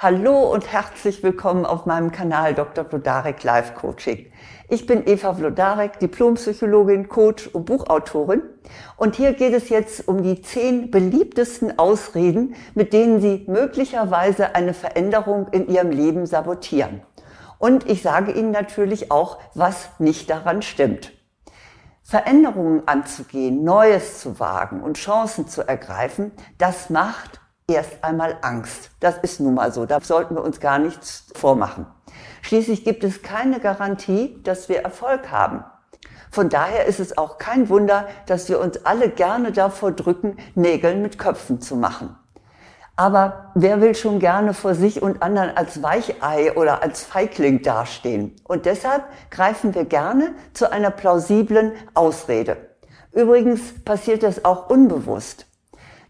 Hallo und herzlich willkommen auf meinem Kanal Dr. Vlodarek Life Coaching. Ich bin Eva Vlodarek, Diplompsychologin, Coach und Buchautorin. Und hier geht es jetzt um die zehn beliebtesten Ausreden, mit denen Sie möglicherweise eine Veränderung in Ihrem Leben sabotieren. Und ich sage Ihnen natürlich auch, was nicht daran stimmt. Veränderungen anzugehen, Neues zu wagen und Chancen zu ergreifen, das macht erst einmal Angst. Das ist nun mal so. Da sollten wir uns gar nichts vormachen. Schließlich gibt es keine Garantie, dass wir Erfolg haben. Von daher ist es auch kein Wunder, dass wir uns alle gerne davor drücken, Nägel mit Köpfen zu machen. Aber wer will schon gerne vor sich und anderen als Weichei oder als Feigling dastehen? Und deshalb greifen wir gerne zu einer plausiblen Ausrede. Übrigens passiert das auch unbewusst.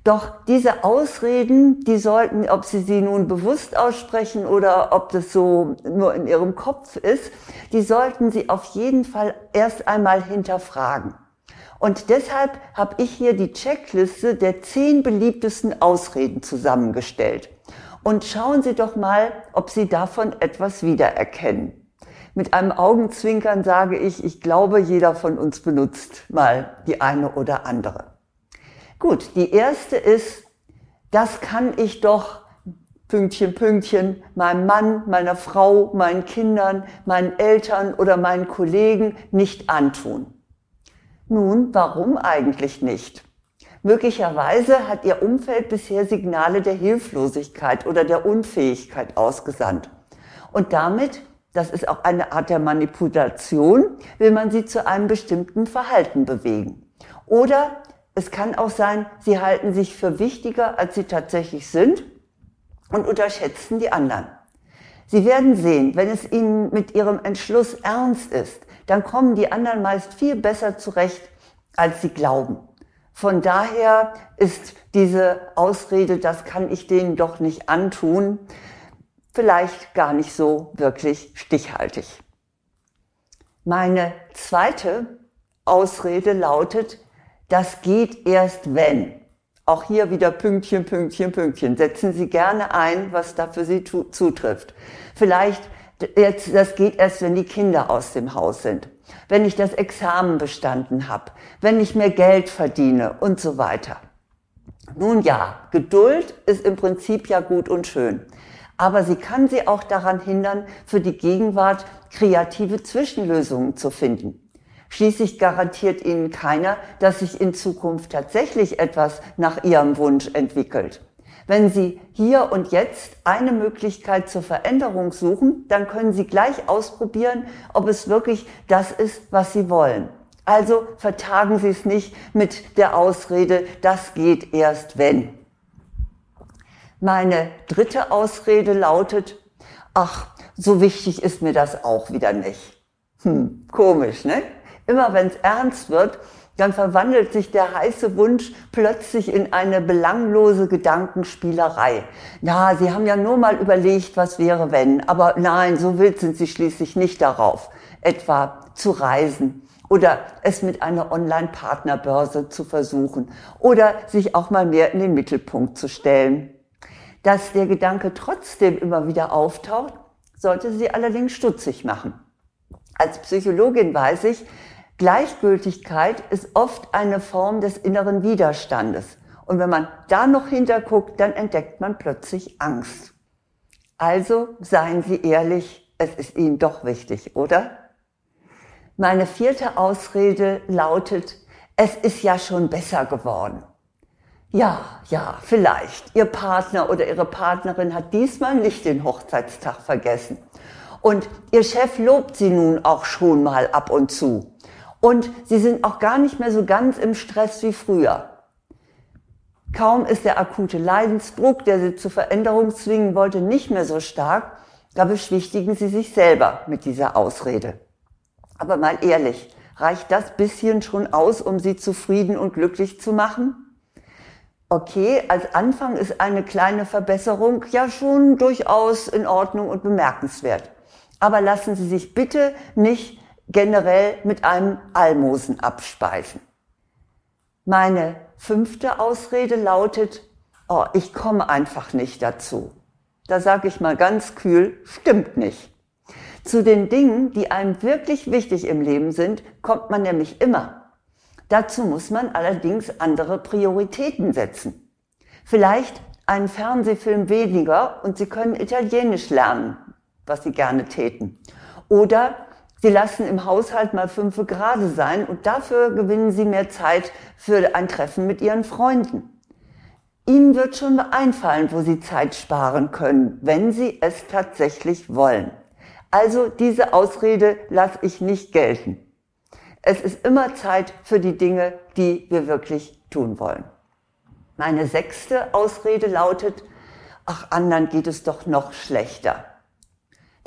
Doch diese Ausreden, die sollten, ob Sie sie nun bewusst aussprechen oder ob das so nur in Ihrem Kopf ist, die sollten Sie auf jeden Fall erst einmal hinterfragen. Und deshalb habe ich hier die Checkliste der zehn beliebtesten Ausreden zusammengestellt. Und schauen Sie doch mal, ob Sie davon etwas wiedererkennen. Mit einem Augenzwinkern sage ich, ich glaube, jeder von uns benutzt mal die eine oder andere. Gut, die erste ist, das kann ich doch Pünktchen, Pünktchen, meinem Mann, meiner Frau, meinen Kindern, meinen Eltern oder meinen Kollegen nicht antun. Nun, warum eigentlich nicht? Möglicherweise hat Ihr Umfeld bisher Signale der Hilflosigkeit oder der Unfähigkeit ausgesandt. Und damit, das ist auch eine Art der Manipulation, will man Sie zu einem bestimmten Verhalten bewegen. Oder es kann auch sein, sie halten sich für wichtiger, als sie tatsächlich sind und unterschätzen die anderen. Sie werden sehen, wenn es ihnen mit ihrem Entschluss ernst ist, dann kommen die anderen meist viel besser zurecht, als sie glauben. Von daher ist diese Ausrede, das kann ich denen doch nicht antun, vielleicht gar nicht so wirklich stichhaltig. Meine zweite Ausrede lautet, das geht erst wenn. Auch hier wieder Pünktchen, Pünktchen, Pünktchen. Setzen Sie gerne ein, was da für Sie zutrifft. Vielleicht jetzt, das geht erst, wenn die Kinder aus dem Haus sind, wenn ich das Examen bestanden habe, wenn ich mehr Geld verdiene und so weiter. Nun ja, Geduld ist im Prinzip ja gut und schön. Aber sie kann Sie auch daran hindern, für die Gegenwart kreative Zwischenlösungen zu finden. Schließlich garantiert Ihnen keiner, dass sich in Zukunft tatsächlich etwas nach Ihrem Wunsch entwickelt. Wenn Sie hier und jetzt eine Möglichkeit zur Veränderung suchen, dann können Sie gleich ausprobieren, ob es wirklich das ist, was Sie wollen. Also vertagen Sie es nicht mit der Ausrede, das geht erst wenn. Meine dritte Ausrede lautet, ach, so wichtig ist mir das auch wieder nicht. Hm, komisch, ne? Immer wenn es ernst wird, dann verwandelt sich der heiße Wunsch plötzlich in eine belanglose Gedankenspielerei. Na, Sie haben ja nur mal überlegt, was wäre wenn, aber nein, so wild sind Sie schließlich nicht darauf, etwa zu reisen oder es mit einer Online-Partnerbörse zu versuchen oder sich auch mal mehr in den Mittelpunkt zu stellen. Dass der Gedanke trotzdem immer wieder auftaucht, sollte Sie allerdings stutzig machen. Als Psychologin weiß ich, Gleichgültigkeit ist oft eine Form des inneren Widerstandes. Und wenn man da noch hinterguckt, dann entdeckt man plötzlich Angst. Also seien Sie ehrlich, es ist Ihnen doch wichtig, oder? Meine vierte Ausrede lautet, es ist ja schon besser geworden. Ja, ja, vielleicht. Ihr Partner oder Ihre Partnerin hat diesmal nicht den Hochzeitstag vergessen. Und Ihr Chef lobt Sie nun auch schon mal ab und zu. Und sie sind auch gar nicht mehr so ganz im Stress wie früher. Kaum ist der akute Leidensdruck, der sie zur Veränderung zwingen wollte, nicht mehr so stark, da beschwichtigen sie sich selber mit dieser Ausrede. Aber mal ehrlich, reicht das bisschen schon aus, um sie zufrieden und glücklich zu machen? Okay, als Anfang ist eine kleine Verbesserung ja schon durchaus in Ordnung und bemerkenswert. Aber lassen Sie sich bitte nicht generell mit einem Almosen abspeisen. Meine fünfte Ausrede lautet, oh, ich komme einfach nicht dazu. Da sage ich mal ganz kühl, stimmt nicht. Zu den Dingen, die einem wirklich wichtig im Leben sind, kommt man nämlich immer. Dazu muss man allerdings andere Prioritäten setzen. Vielleicht einen Fernsehfilm weniger und Sie können Italienisch lernen, was Sie gerne täten. Oder Sie lassen im Haushalt mal fünf Grade sein und dafür gewinnen Sie mehr Zeit für ein Treffen mit Ihren Freunden. Ihnen wird schon einfallen, wo Sie Zeit sparen können, wenn Sie es tatsächlich wollen. Also diese Ausrede lasse ich nicht gelten. Es ist immer Zeit für die Dinge, die wir wirklich tun wollen. Meine sechste Ausrede lautet, ach, anderen geht es doch noch schlechter.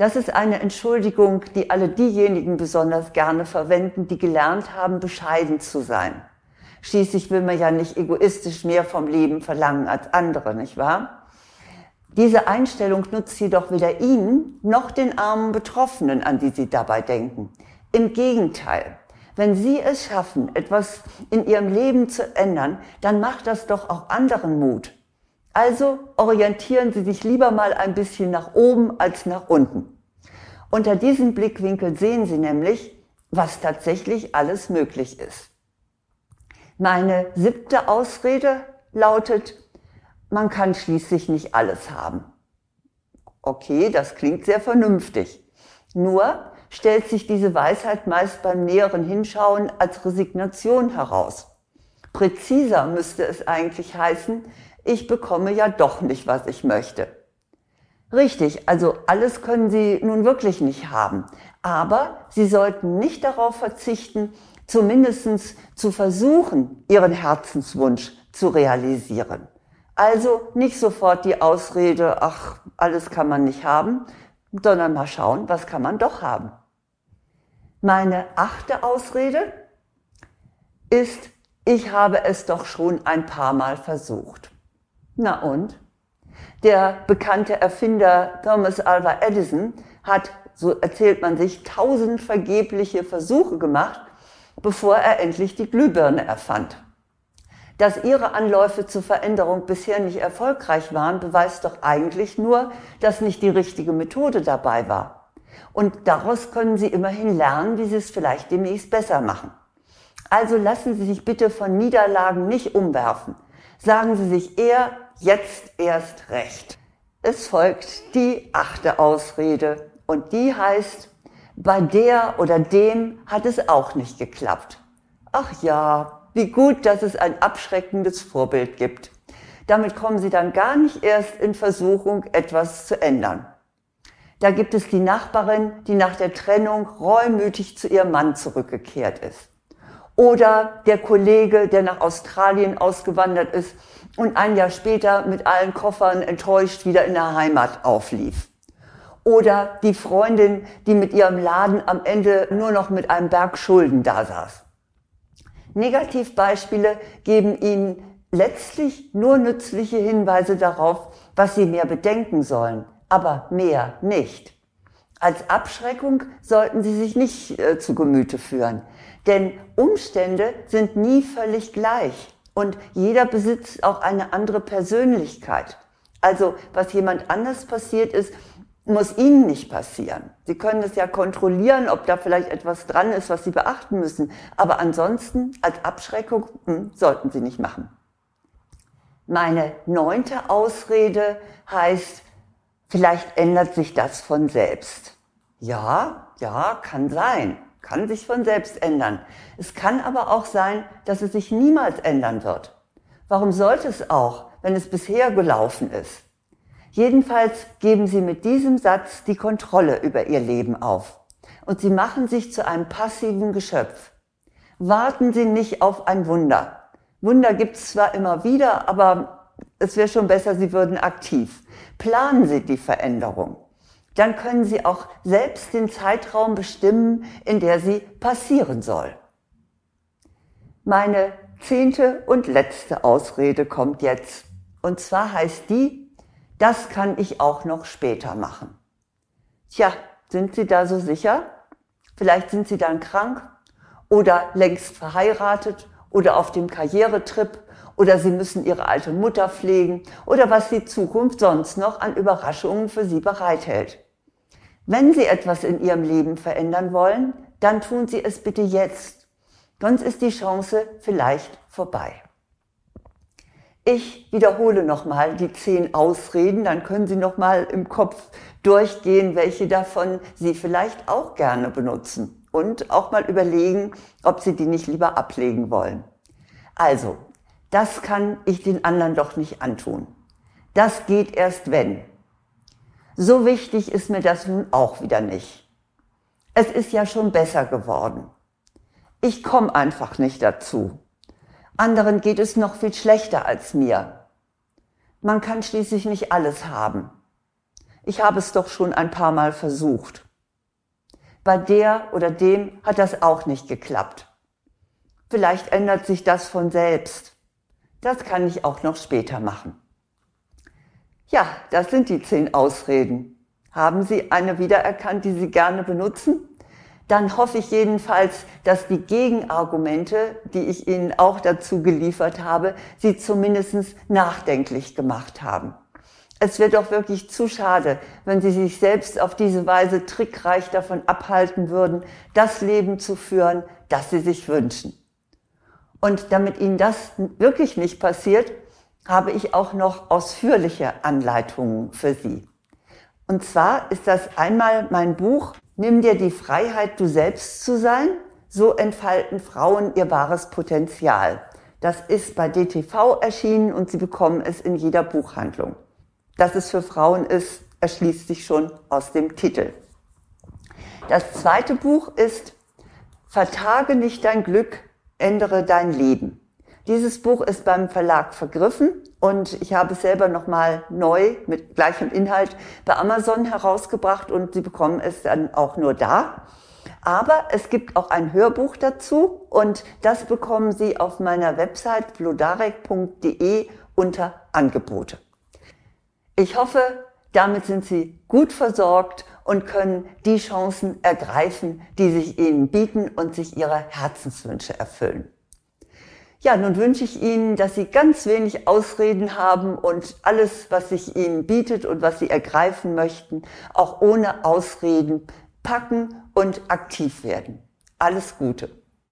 Das ist eine Entschuldigung, die alle diejenigen besonders gerne verwenden, die gelernt haben, bescheiden zu sein. Schließlich will man ja nicht egoistisch mehr vom Leben verlangen als andere, nicht wahr? Diese Einstellung nutzt jedoch weder Ihnen noch den armen Betroffenen, an die Sie dabei denken. Im Gegenteil, wenn Sie es schaffen, etwas in Ihrem Leben zu ändern, dann macht das doch auch anderen Mut. Also orientieren Sie sich lieber mal ein bisschen nach oben als nach unten. Unter diesem Blickwinkel sehen Sie nämlich, was tatsächlich alles möglich ist. Meine siebte Ausrede lautet, man kann schließlich nicht alles haben. Okay, das klingt sehr vernünftig. Nur stellt sich diese Weisheit meist beim näheren Hinschauen als Resignation heraus. Präziser müsste es eigentlich heißen, ich bekomme ja doch nicht, was ich möchte. Richtig, also alles können Sie nun wirklich nicht haben. Aber Sie sollten nicht darauf verzichten, zumindest zu versuchen, Ihren Herzenswunsch zu realisieren. Also nicht sofort die Ausrede, ach, alles kann man nicht haben, sondern mal schauen, was kann man doch haben. Meine achte Ausrede ist, ich habe es doch schon ein paar Mal versucht. Na und? Der bekannte Erfinder Thomas Alva Edison hat, so erzählt man sich, tausend vergebliche Versuche gemacht, bevor er endlich die Glühbirne erfand. Dass ihre Anläufe zur Veränderung bisher nicht erfolgreich waren, beweist doch eigentlich nur, dass nicht die richtige Methode dabei war. Und daraus können Sie immerhin lernen, wie Sie es vielleicht demnächst besser machen. Also lassen Sie sich bitte von Niederlagen nicht umwerfen. Sagen Sie sich eher, jetzt erst recht. Es folgt die achte Ausrede und die heißt, bei der oder dem hat es auch nicht geklappt. Ach ja, wie gut, dass es ein abschreckendes Vorbild gibt. Damit kommen Sie dann gar nicht erst in Versuchung, etwas zu ändern. Da gibt es die Nachbarin, die nach der Trennung reumütig zu ihrem Mann zurückgekehrt ist. Oder der Kollege, der nach Australien ausgewandert ist und ein Jahr später mit allen Koffern enttäuscht wieder in der Heimat auflief. Oder die Freundin, die mit ihrem Laden am Ende nur noch mit einem Berg Schulden dasaß. Negativbeispiele geben Ihnen letztlich nur nützliche Hinweise darauf, was Sie mehr bedenken sollen, aber mehr nicht. Als Abschreckung sollten Sie sich nicht äh, zu Gemüte führen, denn Umstände sind nie völlig gleich und jeder besitzt auch eine andere Persönlichkeit. Also was jemand anders passiert ist, muss Ihnen nicht passieren. Sie können es ja kontrollieren, ob da vielleicht etwas dran ist, was Sie beachten müssen. Aber ansonsten als Abschreckung hm, sollten Sie nicht machen. Meine neunte Ausrede heißt, vielleicht ändert sich das von selbst. Ja, ja, kann sein. Kann sich von selbst ändern. Es kann aber auch sein, dass es sich niemals ändern wird. Warum sollte es auch, wenn es bisher gelaufen ist? Jedenfalls geben sie mit diesem Satz die Kontrolle über ihr Leben auf. Und sie machen sich zu einem passiven Geschöpf. Warten Sie nicht auf ein Wunder. Wunder gibt es zwar immer wieder, aber es wäre schon besser, Sie würden aktiv. Planen Sie die Veränderung. Dann können Sie auch selbst den Zeitraum bestimmen, in der sie passieren soll. Meine zehnte und letzte Ausrede kommt jetzt. Und zwar heißt die, das kann ich auch noch später machen. Tja, sind Sie da so sicher? Vielleicht sind Sie dann krank oder längst verheiratet oder auf dem Karrieretrip oder Sie müssen Ihre alte Mutter pflegen oder was die Zukunft sonst noch an Überraschungen für Sie bereithält. Wenn Sie etwas in Ihrem Leben verändern wollen, dann tun Sie es bitte jetzt. Sonst ist die Chance vielleicht vorbei. Ich wiederhole nochmal die zehn Ausreden, dann können Sie nochmal im Kopf durchgehen, welche davon Sie vielleicht auch gerne benutzen und auch mal überlegen, ob Sie die nicht lieber ablegen wollen. Also, das kann ich den anderen doch nicht antun. Das geht erst wenn. So wichtig ist mir das nun auch wieder nicht. Es ist ja schon besser geworden. Ich komme einfach nicht dazu. Anderen geht es noch viel schlechter als mir. Man kann schließlich nicht alles haben. Ich habe es doch schon ein paar Mal versucht. Bei der oder dem hat das auch nicht geklappt. Vielleicht ändert sich das von selbst. Das kann ich auch noch später machen. Ja, das sind die zehn Ausreden. Haben Sie eine wiedererkannt, die Sie gerne benutzen? Dann hoffe ich jedenfalls, dass die Gegenargumente, die ich Ihnen auch dazu geliefert habe, Sie zumindest nachdenklich gemacht haben. Es wird doch wirklich zu schade, wenn Sie sich selbst auf diese Weise trickreich davon abhalten würden, das Leben zu führen, das Sie sich wünschen. Und damit Ihnen das wirklich nicht passiert, habe ich auch noch ausführliche Anleitungen für Sie. Und zwar ist das einmal mein Buch Nimm dir die Freiheit, du selbst zu sein. So entfalten Frauen ihr wahres Potenzial. Das ist bei DTV erschienen und Sie bekommen es in jeder Buchhandlung. Dass es für Frauen ist, erschließt sich schon aus dem Titel. Das zweite Buch ist Vertage nicht dein Glück, ändere dein Leben. Dieses Buch ist beim Verlag vergriffen und ich habe es selber nochmal neu mit gleichem Inhalt bei Amazon herausgebracht und Sie bekommen es dann auch nur da. Aber es gibt auch ein Hörbuch dazu und das bekommen Sie auf meiner Website blodarek.de unter Angebote. Ich hoffe, damit sind Sie gut versorgt und können die Chancen ergreifen, die sich Ihnen bieten und sich Ihre Herzenswünsche erfüllen. Ja, nun wünsche ich Ihnen, dass Sie ganz wenig Ausreden haben und alles, was sich Ihnen bietet und was Sie ergreifen möchten, auch ohne Ausreden packen und aktiv werden. Alles Gute.